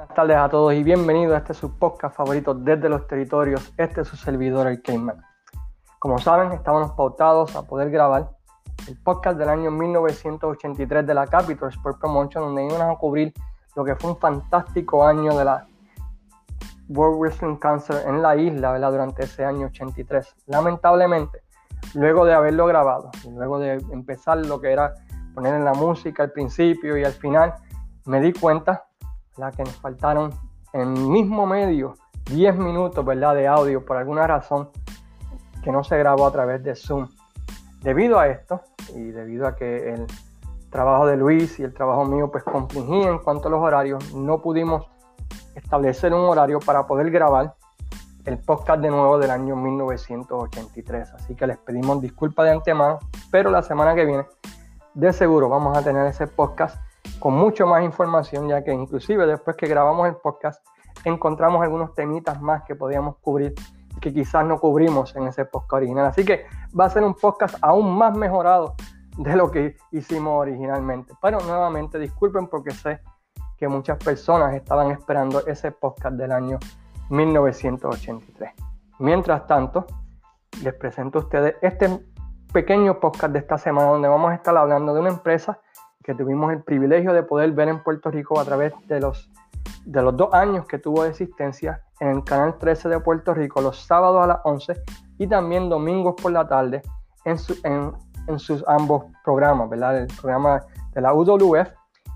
Buenas tardes a todos y bienvenidos a este su podcast favorito desde los territorios. Este es su servidor, el Cayman. Como saben, estábamos pautados a poder grabar el podcast del año 1983 de la Capital Sport Promotion, donde íbamos a cubrir lo que fue un fantástico año de la World Wrestling Council en la isla ¿verdad? durante ese año 83. Lamentablemente, luego de haberlo grabado y luego de empezar lo que era poner en la música al principio y al final, me di cuenta que nos faltaron en el mismo medio 10 minutos ¿verdad? de audio por alguna razón que no se grabó a través de Zoom. Debido a esto y debido a que el trabajo de Luis y el trabajo mío pues compringían en cuanto a los horarios, no pudimos establecer un horario para poder grabar el podcast de nuevo del año 1983. Así que les pedimos disculpas de antemano, pero la semana que viene de seguro vamos a tener ese podcast con mucho más información, ya que inclusive después que grabamos el podcast encontramos algunos temitas más que podíamos cubrir que quizás no cubrimos en ese podcast original. Así que va a ser un podcast aún más mejorado de lo que hicimos originalmente. Pero nuevamente disculpen porque sé que muchas personas estaban esperando ese podcast del año 1983. Mientras tanto, les presento a ustedes este pequeño podcast de esta semana donde vamos a estar hablando de una empresa tuvimos el privilegio de poder ver en Puerto Rico a través de los, de los dos años que tuvo de existencia en el canal 13 de Puerto Rico los sábados a las 11 y también domingos por la tarde en, en, sus ambos programas, ¿verdad? El programa de la UWF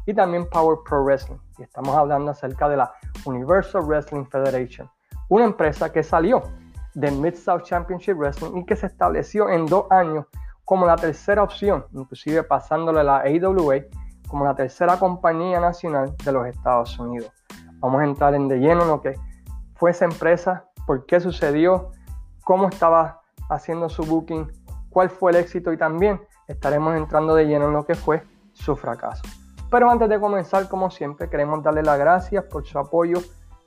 y también Power Pro Wrestling. Y estamos hablando acerca de la Universal Wrestling Federation, una empresa que salió del Mid-South Championship Wrestling y que se estableció en dos años como la tercera opción, inclusive pasándole la AWA como la tercera compañía nacional de los Estados Unidos. Vamos a entrar en de lleno en lo que fue esa empresa, por qué sucedió, cómo estaba haciendo su booking, cuál fue el éxito y también estaremos entrando de lleno en lo que fue su fracaso. Pero antes de comenzar, como siempre, queremos darle las gracias por su apoyo,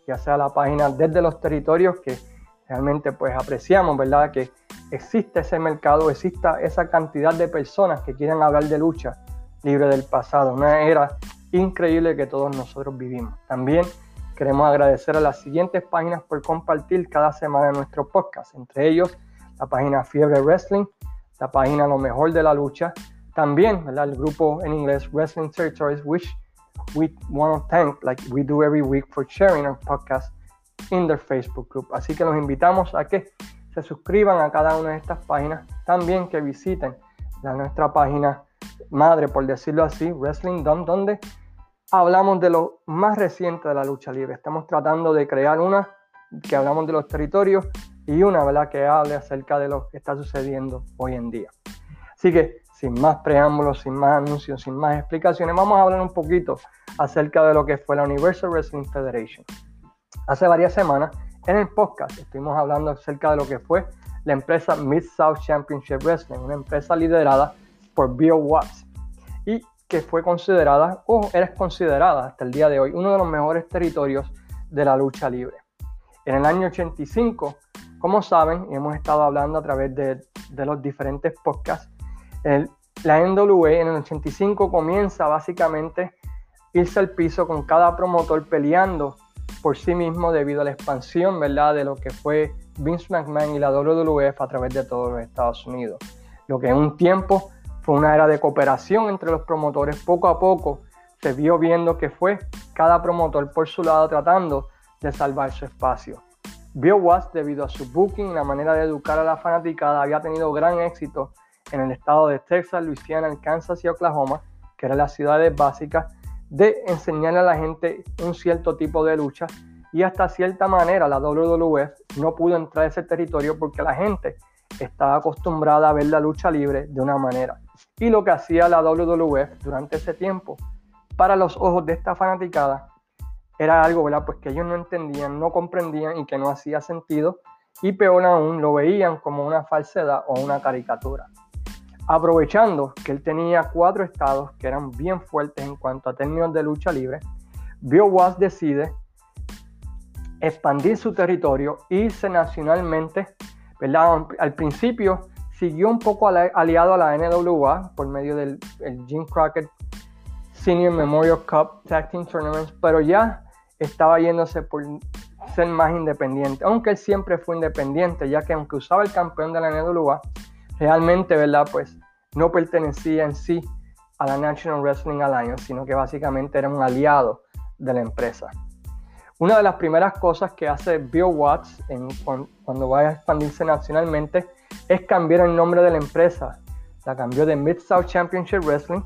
ya sea a la página desde los territorios, que realmente pues apreciamos, ¿verdad? Que existe ese mercado, exista esa cantidad de personas que quieren hablar de lucha libre del pasado, una era increíble que todos nosotros vivimos. También queremos agradecer a las siguientes páginas por compartir cada semana nuestro podcast, entre ellos la página Fiebre Wrestling, la página Lo Mejor de la Lucha, también el grupo en inglés Wrestling Territories, which we want to thank, like we do every week, for sharing our podcast in their Facebook group. Así que los invitamos a que se suscriban a cada una de estas páginas, también que visiten nuestra página madre, por decirlo así, Wrestling Dom, donde hablamos de lo más reciente de la lucha libre. Estamos tratando de crear una que hablamos de los territorios y una ¿verdad? que hable acerca de lo que está sucediendo hoy en día. Así que sin más preámbulos, sin más anuncios, sin más explicaciones, vamos a hablar un poquito acerca de lo que fue la Universal Wrestling Federation. Hace varias semanas en el podcast estuvimos hablando acerca de lo que fue la empresa Mid-South Championship Wrestling, una empresa liderada por Bill Watts y que fue considerada o era considerada hasta el día de hoy uno de los mejores territorios de la lucha libre. En el año 85, como saben, y hemos estado hablando a través de, los diferentes podcasts, la NWA en el 85 comienza básicamente irse al piso con cada promotor peleando por sí mismo debido a la expansión, ¿verdad?, de lo que fue Vince McMahon y la WWF a través de todos los Estados Unidos. Lo que en un tiempo fue una era de cooperación entre los promotores, poco a poco se vio viendo que fue cada promotor por su lado tratando de salvar su espacio. Bill Watts, debido a su booking, la manera de educar a la fanaticada, había tenido gran éxito en el estado de Texas, Louisiana, Kansas y Oklahoma, que eran las ciudades básicas de enseñarle a la gente un cierto tipo de lucha y hasta cierta manera la WWF no pudo entrar a ese territorio porque la gente estaba acostumbrada a ver la lucha libre de una manera. Y lo que hacía la WWF durante ese tiempo, para los ojos de esta fanaticada, era algo ¿verdad? Pues que ellos no entendían, no comprendían y que no hacía sentido, y peor aún, lo veían como una falsedad o una caricatura. Aprovechando que él tenía cuatro estados que eran bien fuertes en cuanto a términos de lucha libre, Bill Watts decide expandir su territorio, irse nacionalmente, ¿verdad? Al principio siguió un poco aliado a la NWA por medio del Jim Crockett Senior Memorial Cup Tag Team Tournaments, pero ya estaba yéndose por ser más independiente, aunque él siempre fue independiente, ya que aunque usaba el campeón de la NWA, realmente, ¿verdad? Pues no pertenecía en sí a la National Wrestling Alliance, sino que básicamente era un aliado de la empresa. Una de las primeras cosas que hace Bill Watts cuando va a expandirse nacionalmente es cambiar el nombre de la empresa. La cambió de Mid-South Championship Wrestling,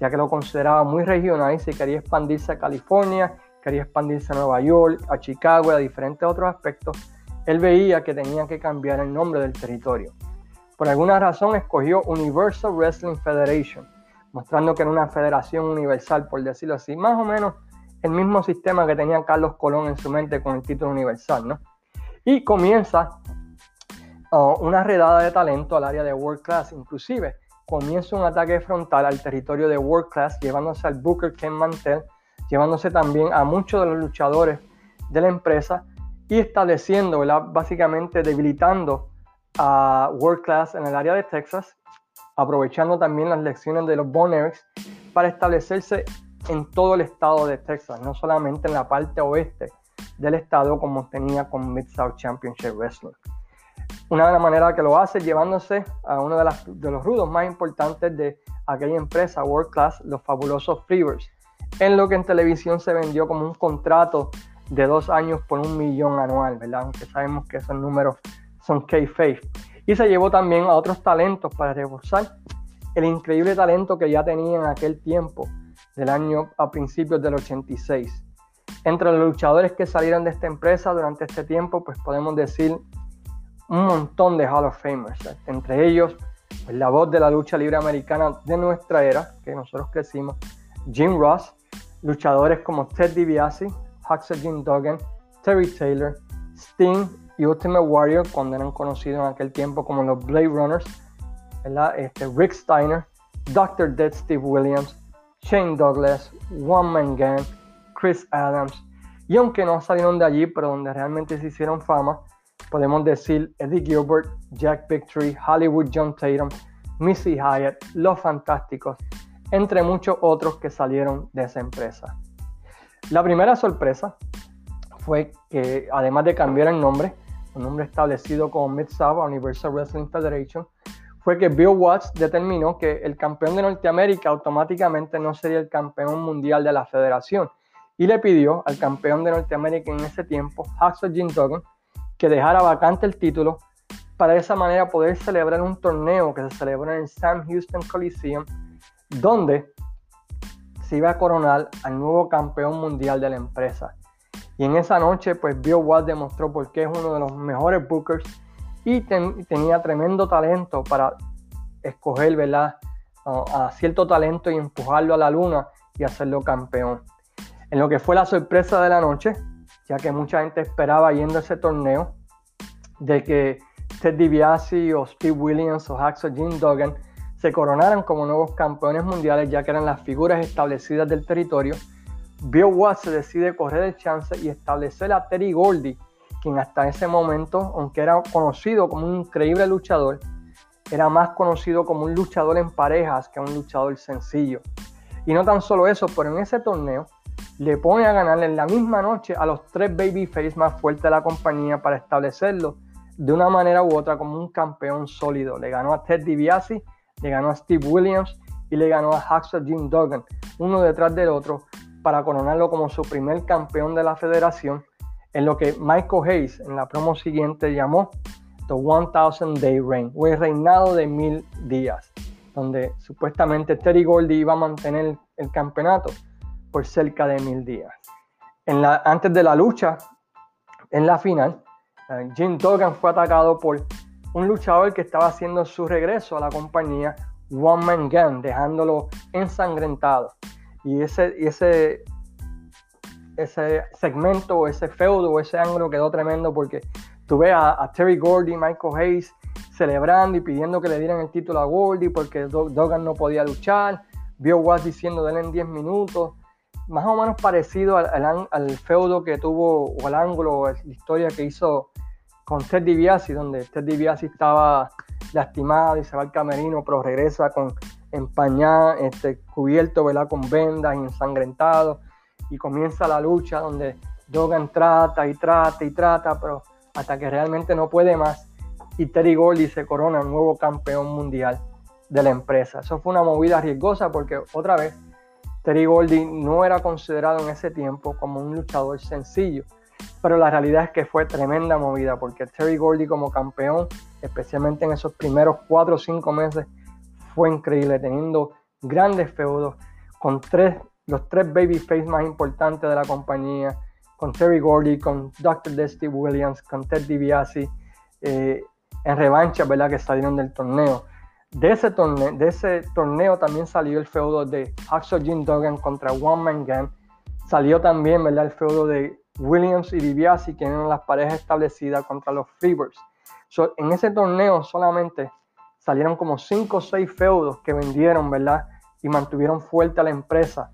ya que lo consideraba muy regional y si quería expandirse a California, quería expandirse a Nueva York, a Chicago, a diferentes otros aspectos, él veía que tenía que cambiar el nombre del territorio. Por alguna razón escogió Universal Wrestling Federation, mostrando que era una federación universal, por decirlo así, más o menos el mismo sistema que tenía Carlos Colón en su mente con el título universal, ¿no? Y comienza uh, una redada de talento al área de World Class, inclusive comienza un ataque frontal al territorio de World Class, llevándose al Booker Ken Mantel, llevándose también a muchos de los luchadores de la empresa y estableciendo, básicamente debilitando a World Class en el área de Texas, aprovechando también las lecciones de los Bon para establecerse en todo el estado de Texas, no solamente en la parte oeste del estado como tenía con Mid-South Championship Wrestling. Una de las maneras que lo hace llevándose a uno de, de, los rudos más importantes de aquella empresa, World Class, los fabulosos Freebirds, en lo que en televisión se vendió como un contrato de dos años por un millón anual, ¿verdad? Aunque sabemos que esos números son K-Faith. Y se llevó también a otros talentos para reforzar el increíble talento que ya tenía en aquel tiempo del año a principios del 86. Entre los luchadores que salieron de esta empresa durante este tiempo, pues podemos decir un montón de Hall of Famers. Entre ellos, pues, la voz de la lucha libre americana de nuestra era, que nosotros crecimos, Jim Ross, luchadores como Ted DiBiase, Huxley Jim Duggan, Terry Taylor, Sting y Ultimate Warrior, cuando eran conocidos en aquel tiempo como los Blade Runners, este, Rick Steiner, Dr. Dead Steve Williams, Shane Douglas, One Man Gang, Chris Adams, y aunque no salieron de allí, pero donde realmente se hicieron fama, podemos decir Eddie Gilbert, Jack Victory, Hollywood John Tatum, Missy Hyatt, Los Fantásticos, entre muchos otros que salieron de esa empresa. La primera sorpresa fue que además de cambiar el nombre, un nombre establecido como Mid-South Universal Wrestling Federation, fue que Bill Watts determinó que el campeón de Norteamérica automáticamente no sería el campeón mundial de la federación y le pidió al campeón de Norteamérica en ese tiempo, Hacksaw Jim Duggan, que dejara vacante el título para de esa manera poder celebrar un torneo que se celebró en el Sam Houston Coliseum, donde se iba a coronar al nuevo campeón mundial de la empresa. Y en esa noche, pues Bill Watts demostró por qué es uno de los mejores bookers y tenía tremendo talento para escoger ¿verdad? a cierto talento y empujarlo a la luna y hacerlo campeón. En lo que fue la sorpresa de la noche, ya que mucha gente esperaba yendo a ese torneo, de que Ted DiBiase o Steve Williams o Hacksaw Jim Duggan se coronaran como nuevos campeones mundiales, ya que eran las figuras establecidas del territorio, Bill Watts se decide correr el chance y establecer a Terry Goldie quien hasta ese momento, aunque era conocido como un increíble luchador, era más conocido como un luchador en parejas que un luchador sencillo. Y no tan solo eso, pero en ese torneo le pone a ganar en la misma noche a los tres babyface más fuertes de la compañía para establecerlo de una manera u otra como un campeón sólido. Le ganó a Ted DiBiase, le ganó a Steve Williams y le ganó a Hacksaw Jim Duggan, uno detrás del otro, para coronarlo como su primer campeón de la federación en lo que Michael Hayes en la promo siguiente llamó The 1000 Day Reign, o el reinado de mil días, donde supuestamente Terry Goldie iba a mantener el campeonato por cerca de mil días. En la, antes de la lucha, en la final, eh, Jim Duggan fue atacado por un luchador que estaba haciendo su regreso a la compañía One Man Gun, dejándolo ensangrentado. Y ese, y ese ese segmento, ese feudo, ese ángulo quedó tremendo porque tuve a, Terry Gordy, Michael Hayes celebrando y pidiendo que le dieran el título a Gordy porque Duggan no podía luchar. Vio Watts diciendo de él en 10 minutos. Más o menos parecido al, feudo que tuvo, o al ángulo, la historia que hizo con Ted DiBiase, donde Ted DiBiase estaba lastimado y se va al camerino, pero regresa con empañado, este, cubierto ¿verdad? con vendas ensangrentado y comienza la lucha donde Dogan trata y trata y trata, pero hasta que realmente no puede más y Terry Gordy se corona nuevo campeón mundial de la empresa. Eso fue una movida riesgosa porque otra vez Terry Gordy no era considerado en ese tiempo como un luchador sencillo, pero la realidad es que fue tremenda movida porque Terry Gordy como campeón, especialmente en esos primeros cuatro o cinco meses, fue increíble, teniendo grandes feudos con tres, los tres babyface más importantes de la compañía, con Terry Gordy, con Dr. Dusty Williams, con Ted DiBiase, eh, en revancha, ¿verdad? Que salieron del torneo. De ese, torneo, de ese torneo también salió el feudo de Hacksaw Jim Duggan contra One Man Gang. Salió también, ¿verdad? El feudo de Williams y DiBiase, que eran las parejas establecidas contra los Freebirds. en ese torneo solamente salieron como 5 o 6 feudos que vendieron, ¿verdad? Y mantuvieron fuerte a la empresa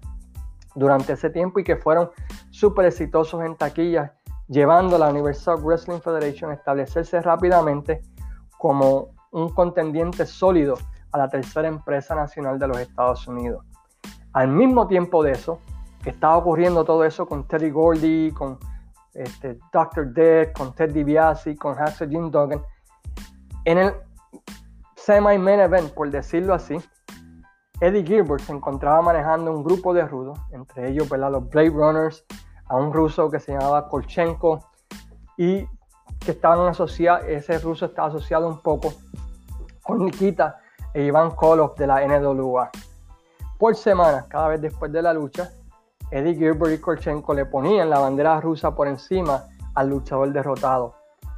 durante ese tiempo y que fueron súper exitosos en taquillas, llevando a la Universal Wrestling Federation a establecerse rápidamente como un contendiente sólido a la tercera empresa nacional de los Estados Unidos. Al mismo tiempo de eso, estaba ocurriendo todo eso con Terry Gordy, con este, Dr. Dead, con Ted DiBiase, con Hacksaw Jim Duggan, en el semi-main event, por decirlo así, Eddie Gilbert se encontraba manejando un grupo de rudos, entre ellos los Blade Runners, a un ruso que se llamaba Kolchenko y que estaban asociados, ese ruso estaba asociado un poco con Nikita e Iván Koloff de la NWA. Por semana, cada vez después de la lucha, Eddie Gilbert y Kolchenko le ponían la bandera rusa por encima al luchador derrotado,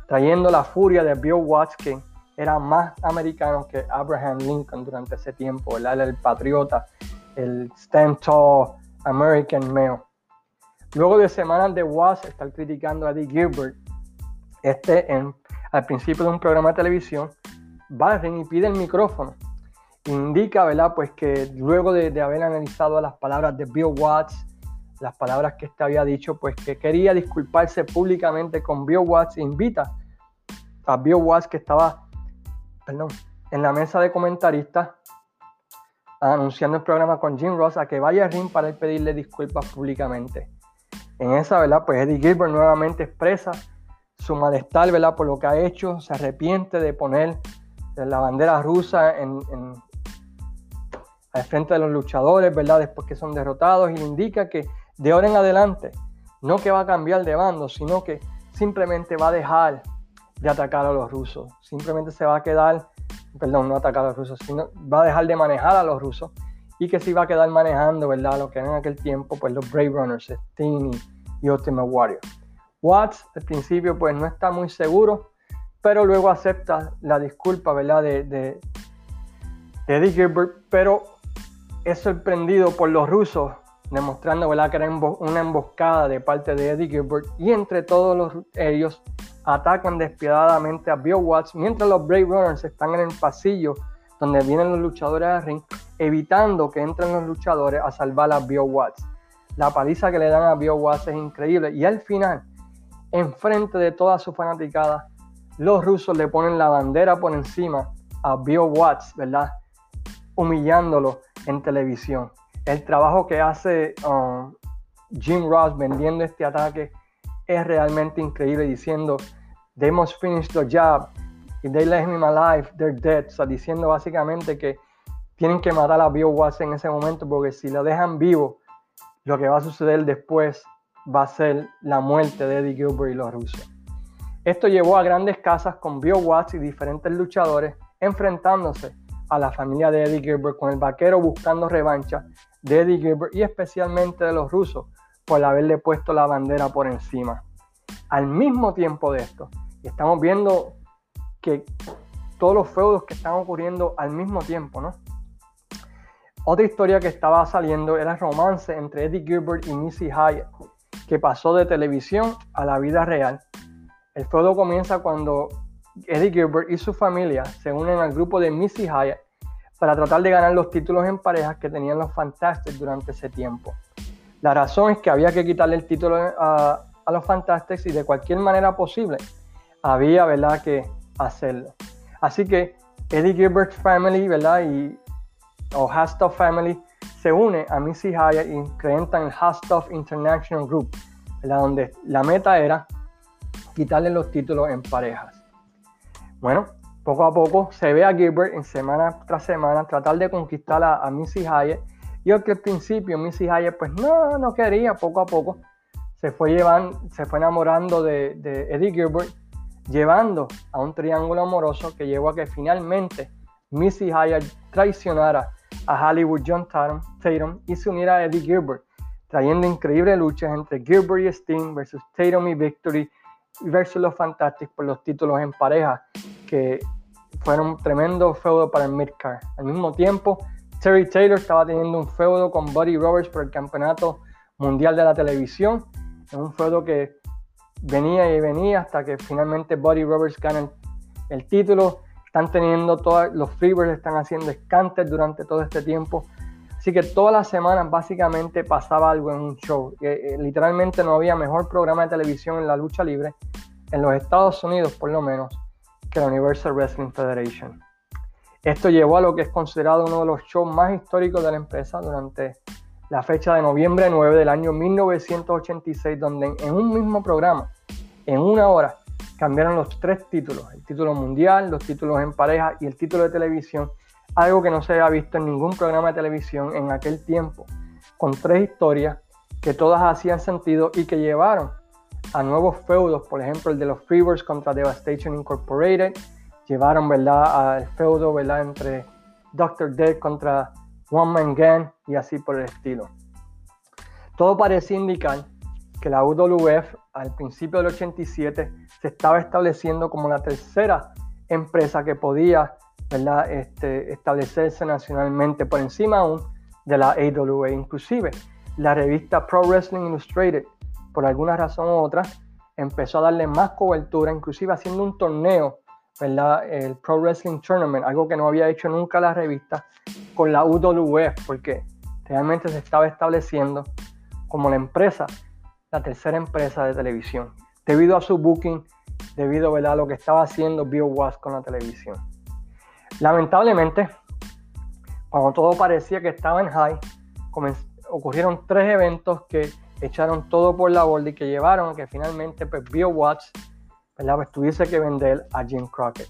trayendo la furia de Bill que era más americano que Abraham Lincoln durante ese tiempo, Era el patriota, el stand tall American male. Luego de semanas de Watts estar criticando a Eddie Gilbert este en, al principio de un programa de televisión, Barren y pide el micrófono. Indica, ¿verdad? Pues que luego de, haber analizado las palabras de Bill Watts, las palabras que este había dicho, pues que quería disculparse públicamente con Bill Watts. Invita a Bill Watts que estaba, perdón, en la mesa de comentaristas anunciando el programa con Jim Ross a que vaya a ring para pedirle disculpas públicamente. En esa, ¿verdad? Pues Eddie Gilbert nuevamente expresa su malestar, ¿verdad? Por lo que ha hecho, se arrepiente de poner la bandera rusa en, al frente de los luchadores, ¿verdad? Después que son derrotados y le indica que de ahora en adelante, no que va a cambiar de bando, sino que simplemente va a dejar de atacar a los rusos, simplemente se va a quedar, perdón, no atacar a los rusos, sino va a dejar de manejar a los rusos y que sí va a quedar manejando, ¿verdad? Lo que en aquel tiempo, pues los Brave Runners, Sting y Ultimate Warrior. Watts al principio pues no está muy seguro, pero luego acepta la disculpa, ¿verdad? De, de, Eddie Gilbert, pero es sorprendido por los rusos, demostrando, ¿verdad? Que era una emboscada de parte de Eddie Gilbert y entre todos ellos atacan despiadadamente a Bill Watts mientras los Brave Runners están en el pasillo donde vienen los luchadores al ring, evitando que entren los luchadores a salvar a Bill Watts. La paliza que le dan a Bill Watts es increíble y al final enfrente de toda su fanaticada, los rusos le ponen la bandera por encima a Bill Watts, ¿verdad? Humillándolo en televisión. El trabajo que hace um, Jim Ross vendiendo este ataque es realmente increíble, diciendo, they must finish the job. If they let him alive, they're dead. O sea, diciendo básicamente que tienen que matar a Bill Watts en ese momento, porque si lo dejan vivo, lo que va a suceder después va a ser la muerte de Eddie Gilbert y los rusos. Esto llevó a grandes casas con Bill Watts y diferentes luchadores enfrentándose a la familia de Eddie Gilbert con el vaquero buscando revancha de Eddie Gilbert y especialmente de los rusos por haberle puesto la bandera por encima. Al mismo tiempo de esto, estamos viendo que todos los feudos que están ocurriendo al mismo tiempo, ¿no? Otra historia que estaba saliendo era el romance entre Eddie Gilbert y Missy Hyatt, que pasó de televisión a la vida real. El feudo comienza cuando Eddie Gilbert y su familia se unen al grupo de Missy Hyatt para tratar de ganar los títulos en parejas que tenían los Fantastics durante ese tiempo. La razón es que había que quitarle el título a, los Fantastics y de cualquier manera posible había ¿verdad? que hacerlo. Así que Eddie Gilbert's family ¿verdad? y o Hastoff family se une a Missy Hyatt y crean el Hastoff International Group, donde la meta era quitarle los títulos en parejas. Bueno, poco a poco se ve a Gilbert en semana tras semana tratar de conquistar a, Missy Hyatt y aunque al principio Missy Hyatt pues no, no quería, poco a poco se fue, llevando, se fue enamorando de, Eddie Gilbert, llevando a un triángulo amoroso que llevó a que finalmente Missy Hyatt traicionara a Hollywood John Tatum, y se uniera a Eddie Gilbert, trayendo increíbles luchas entre Gilbert y Sting versus Tatum y Victory versus los Fantastics por los títulos en pareja, que fueron un tremendo feudo para el midcard. Al mismo tiempo, Terry Taylor estaba teniendo un feudo con Buddy Roberts por el campeonato mundial de la televisión, en un feudo que venía y venía hasta que finalmente Buddy Roberts gana el, título. Están teniendo todos los Freebirds están haciendo escantes durante todo este tiempo. Así que todas las semanas básicamente pasaba algo en un show. Eh, literalmente no había mejor programa de televisión en la lucha libre, en los Estados Unidos por lo menos, que la Universal Wrestling Federation. Esto llevó a lo que es considerado uno de los shows más históricos de la empresa durante la fecha de noviembre 9 del año 1986, donde en un mismo programa, en una hora, cambiaron los tres títulos, el título mundial, los títulos en pareja y el título de televisión, algo que no se había visto en ningún programa de televisión en aquel tiempo, con tres historias que todas hacían sentido y que llevaron a nuevos feudos, por ejemplo el de los Freebirds contra Devastation Incorporated, llevaron ¿verdad? al feudo ¿verdad? entre Dr. Dead contra One Man Gang y así por el estilo. Todo parecía indicar que la UWF al principio del 87 se estaba estableciendo como la tercera empresa que podía ¿verdad? Este, establecerse nacionalmente por encima aún de la AWA. Inclusive la revista Pro Wrestling Illustrated por alguna razón u otra, empezó a darle más cobertura, inclusive haciendo un torneo, ¿verdad? El Pro Wrestling Tournament, algo que no había hecho nunca la revista, con la UWF, porque realmente se estaba estableciendo como la empresa, la tercera empresa de televisión, debido a su booking, debido ¿verdad? a lo que estaba haciendo BioWatch con la televisión. Lamentablemente, cuando todo parecía que estaba en high, ocurrieron tres eventos que echaron todo por la borda y que llevaron a que finalmente pues, BioWatch pues, tuviese que vender a Jim Crockett.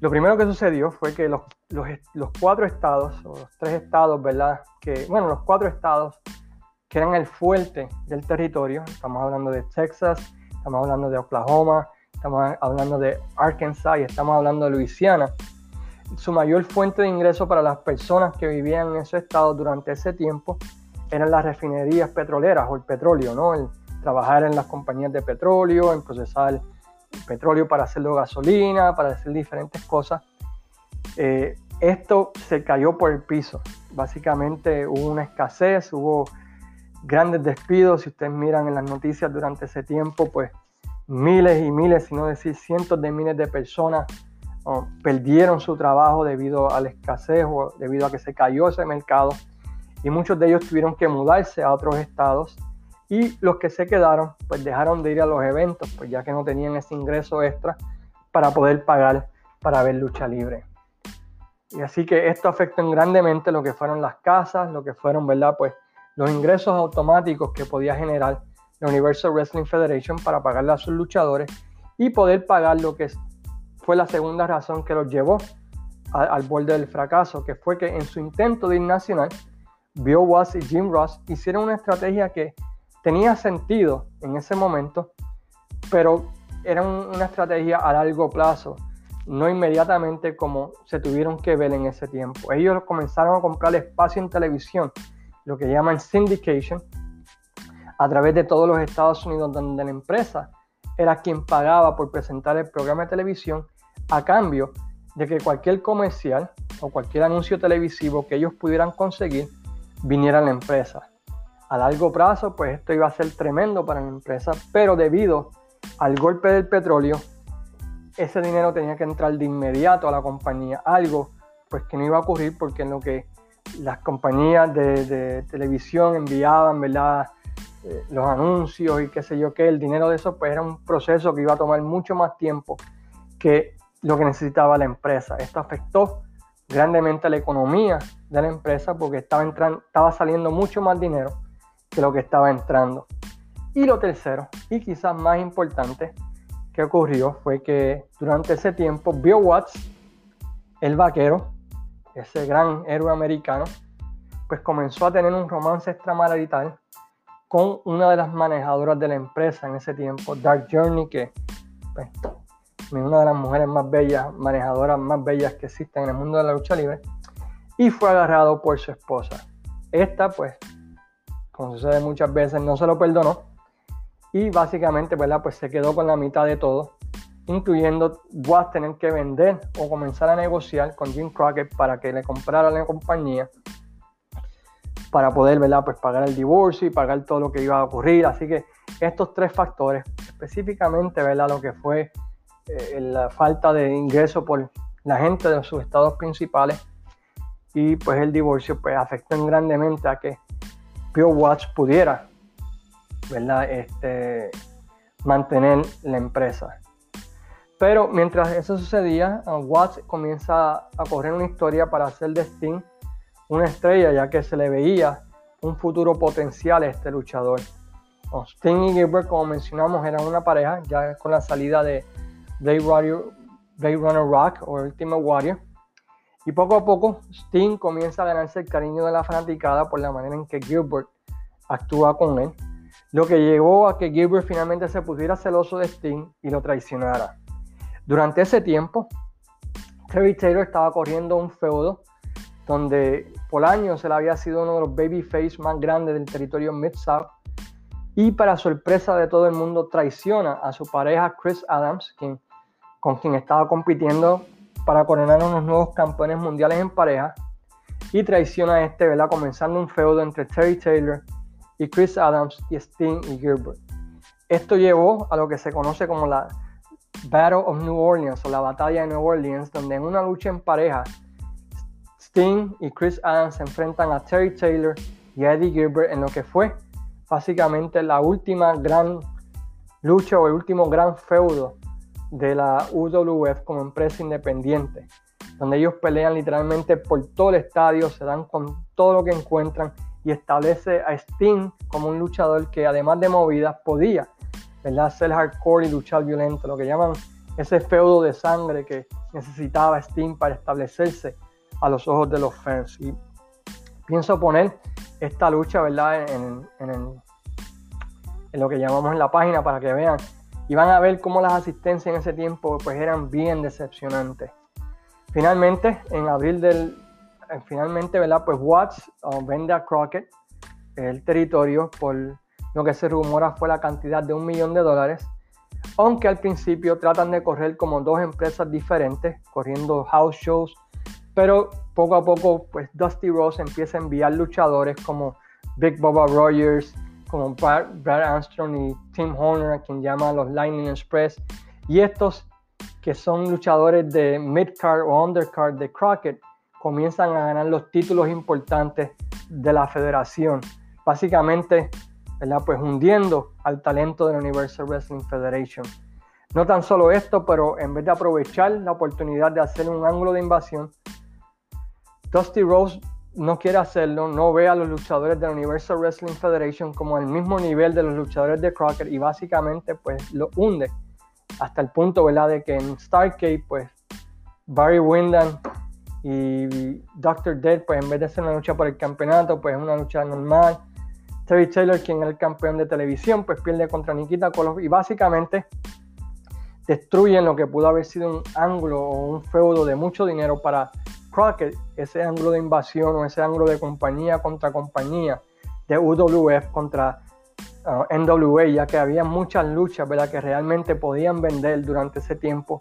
Lo primero que sucedió fue que los, los, cuatro estados, o los tres estados, ¿verdad? Que, bueno, los cuatro estados que eran el fuerte del territorio, estamos hablando de Texas, estamos hablando de Oklahoma, estamos hablando de Arkansas y estamos hablando de Luisiana. Su mayor fuente de ingreso para las personas que vivían en esos estados durante ese tiempo eran las refinerías petroleras o el petróleo, ¿no? El trabajar en las compañías de petróleo, en procesar petróleo para hacerlo gasolina, para hacer diferentes cosas. Eh, esto se cayó por el piso. Básicamente hubo una escasez, hubo grandes despidos. Si ustedes miran en las noticias durante ese tiempo, pues miles y miles, si no decir cientos de miles de personas perdieron su trabajo debido a la escasez o debido a que se cayó ese mercado y muchos de ellos tuvieron que mudarse a otros estados y los que se quedaron pues dejaron de ir a los eventos pues ya que no tenían ese ingreso extra para poder pagar para ver lucha libre. Y así que esto afectó grandemente lo que fueron las casas, lo que fueron, ¿verdad? Pues los ingresos automáticos que podía generar la Universal Wrestling Federation para pagarle a sus luchadores y poder pagar lo que fue la segunda razón que los llevó al, al borde del fracaso, que fue que en su intento de ir nacional, Bill Watts y Jim Ross hicieron una estrategia que tenía sentido en ese momento, pero era una estrategia a largo plazo, no inmediatamente como se tuvieron que ver en ese tiempo. Ellos comenzaron a comprar espacio en televisión, lo que llaman syndication, a través de todos los Estados Unidos, donde la empresa era quien pagaba por presentar el programa de televisión a cambio de que cualquier comercial o cualquier anuncio televisivo que ellos pudieran conseguir viniera a la empresa. A largo plazo, pues esto iba a ser tremendo para la empresa, pero debido al golpe del petróleo, ese dinero tenía que entrar de inmediato a la compañía, algo pues que no iba a ocurrir porque en lo que las compañías de, televisión enviaban, ¿verdad? Eh, los anuncios y qué sé yo qué, el dinero de eso pues era un proceso que iba a tomar mucho más tiempo que lo que necesitaba la empresa. Esto afectó grandemente la economía de la empresa porque estaba, entrando, estaba saliendo mucho más dinero que lo que estaba entrando. Y lo tercero, y quizás más importante, que ocurrió fue que durante ese tiempo Bill Watts, el vaquero, ese gran héroe americano, pues comenzó a tener un romance extramarital con una de las manejadoras de la empresa en ese tiempo, Dark Journey, que pues, es una de las mujeres más bellas, manejadoras más bellas que existen en el mundo de la lucha libre, y fue agarrado por su esposa. Esta, pues, como sucede muchas veces, no se lo perdonó y básicamente, ¿verdad? Pues se quedó con la mitad de todo, incluyendo Watts tener que vender o comenzar a negociar con Jim Crockett para que le comprara la compañía para poder, ¿verdad? Pues pagar el divorcio y pagar todo lo que iba a ocurrir. Así que estos tres factores, específicamente, ¿verdad? Lo que fue eh, la falta de ingreso por la gente de sus estados principales y pues el divorcio pues afectó grandemente a que Bill Watts pudiera ¿verdad? Este, mantener la empresa. Pero mientras eso sucedía, uh, Watts comienza a correr una historia para hacer de Sting una estrella, ya que se le veía un futuro potencial a este luchador. Sting y Gilbert, como mencionamos, eran una pareja, ya con la salida de Blade Runner, Rock o Ultimate Warrior. Y poco a poco, Sting comienza a ganarse el cariño de la fanaticada por la manera en que Gilbert actúa con él lo que llevó a que Gilbert finalmente se pusiera celoso de Sting y lo traicionara. Durante ese tiempo, Terry Taylor estaba corriendo un feudo donde por años él había sido uno de los babyface más grandes del territorio Mid-South y para sorpresa de todo el mundo traiciona a su pareja Chris Adams, con quien estaba compitiendo para coronar unos nuevos campeones mundiales en pareja y traiciona a este, ¿verdad? Comenzando un feudo entre Terry Taylor y Chris Adams y Sting y Gilbert. Esto llevó a lo que se conoce como la Battle of New Orleans o la Batalla de New Orleans, donde en una lucha en pareja, Sting y Chris Adams se enfrentan a Terry Taylor y Eddie Gilbert en lo que fue básicamente la última gran lucha o el último gran feudo de la UWF como empresa independiente, donde ellos pelean literalmente por todo el estadio, se dan con todo lo que encuentran y establece a Sting como un luchador que además de movidas podía ¿verdad? ser hardcore y luchar violento, lo que llaman ese feudo de sangre que necesitaba Sting para establecerse a los ojos de los fans. Y pienso poner esta lucha ¿verdad? En lo que llamamos en la página para que vean y van a ver cómo las asistencias en ese tiempo pues eran bien decepcionantes. Finalmente, en abril del eh, finalmente, ¿verdad? Pues Watts uh, vende a Crockett el territorio por lo que se rumora fue la cantidad de un millón de dólares, aunque al principio tratan de correr como dos empresas diferentes, corriendo house shows, pero poco a poco, pues Dusty Rose empieza a enviar luchadores como Big Baba Rogers, como Brad, Armstrong y Tim Horner, a quien llama los Lightning Express, y estos que son luchadores de mid-card o undercard de Crockett, comienzan a ganar los títulos importantes de la federación. Básicamente, ¿verdad? Pues hundiendo al talento de la Universal Wrestling Federation. No tan solo esto, pero en vez de aprovechar la oportunidad de hacer un ángulo de invasión, Dusty Rose no quiere hacerlo, no ve a los luchadores de la Universal Wrestling Federation como al mismo nivel de los luchadores de Crockett y básicamente pues lo hunde hasta el punto, ¿verdad? De que en Starcade pues Barry Windham y Dr. Dead, pues en vez de ser una lucha por el campeonato, pues es una lucha normal. Terry Taylor, quien es el campeón de televisión, pues pierde contra Nikita Koloff y básicamente destruyen lo que pudo haber sido un ángulo o un feudo de mucho dinero para Crockett, ese ángulo de invasión o ese ángulo de compañía contra compañía de UWF contra uh, NWA, ya que había muchas luchas ¿verdad? que realmente podían vender durante ese tiempo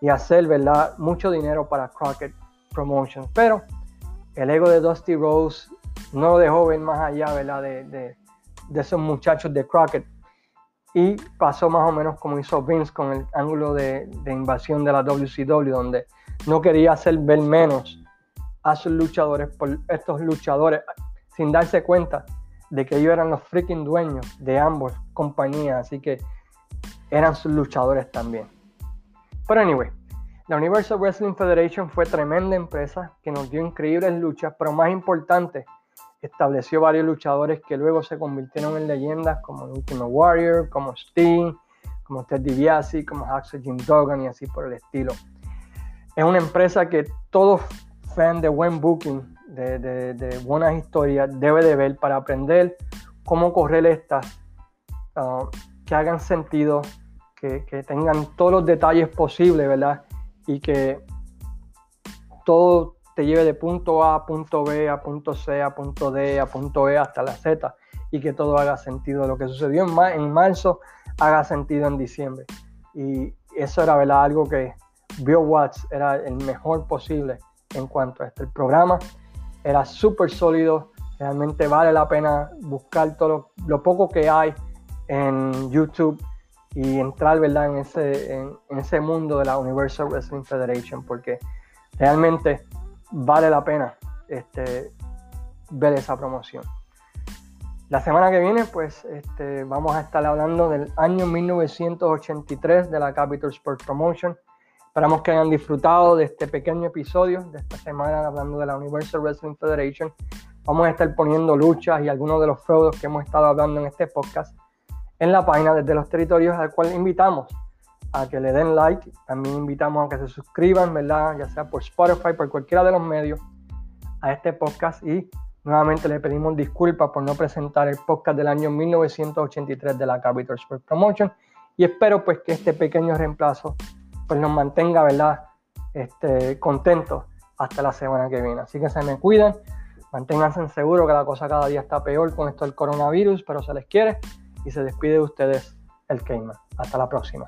y hacer ¿verdad? mucho dinero para Crockett Promotion. Pero el ego de Dusty Rose no dejó ver más allá ¿verdad? De, de, esos muchachos de Crockett. Y pasó más o menos como hizo Vince con el ángulo de, invasión de la WCW, donde no quería hacer ver menos a sus luchadores por estos luchadores, sin darse cuenta de que ellos eran los freaking dueños de ambos compañías, así que eran sus luchadores también. Pero anyway, la Universal Wrestling Federation fue tremenda empresa que nos dio increíbles luchas, pero más importante, estableció varios luchadores que luego se convirtieron en leyendas como Ultimate Warrior, como Sting, como Ted DiBiase, como Axel Jim Duggan y así por el estilo. Es una empresa que todo fan de buen booking, de, buenas historias, debe de ver para aprender cómo correr estas, uh, que hagan sentido, que, que tengan todos los detalles posibles, ¿verdad? Y que todo te lleve de punto A a punto B, a punto C, a punto D, a punto E hasta la Z y que todo haga sentido. Lo que sucedió en, en marzo haga sentido en diciembre. Y eso era ¿verdad? algo que Bill Watts era el mejor posible en cuanto a este. El programa era súper sólido, realmente vale la pena buscar todo lo, poco que hay en YouTube y entrar ¿verdad? En, ese, en ese mundo de la Universal Wrestling Federation porque realmente vale la pena este, ver esa promoción. La semana que viene, pues este, vamos a estar hablando del año 1983 de la Capital Sports Promotion. Esperamos que hayan disfrutado de este pequeño episodio de esta semana hablando de la Universal Wrestling Federation. Vamos a estar poniendo luchas y algunos de los feudos que hemos estado hablando en este podcast en la página desde los territorios al cual invitamos a que le den like. También invitamos a que se suscriban, ¿verdad? Ya sea por Spotify, por cualquiera de los medios, a este podcast. Y nuevamente le pedimos disculpas por no presentar el podcast del año 1983 de la Capital Sports Promotion. Y espero pues que este pequeño reemplazo pues nos mantenga, ¿verdad? Este, contentos hasta la semana que viene. Así que se me cuidan, manténganse seguros que la cosa cada día está peor con esto del coronavirus, pero se les quiere y se despide de ustedes el Cayman. Hasta la próxima.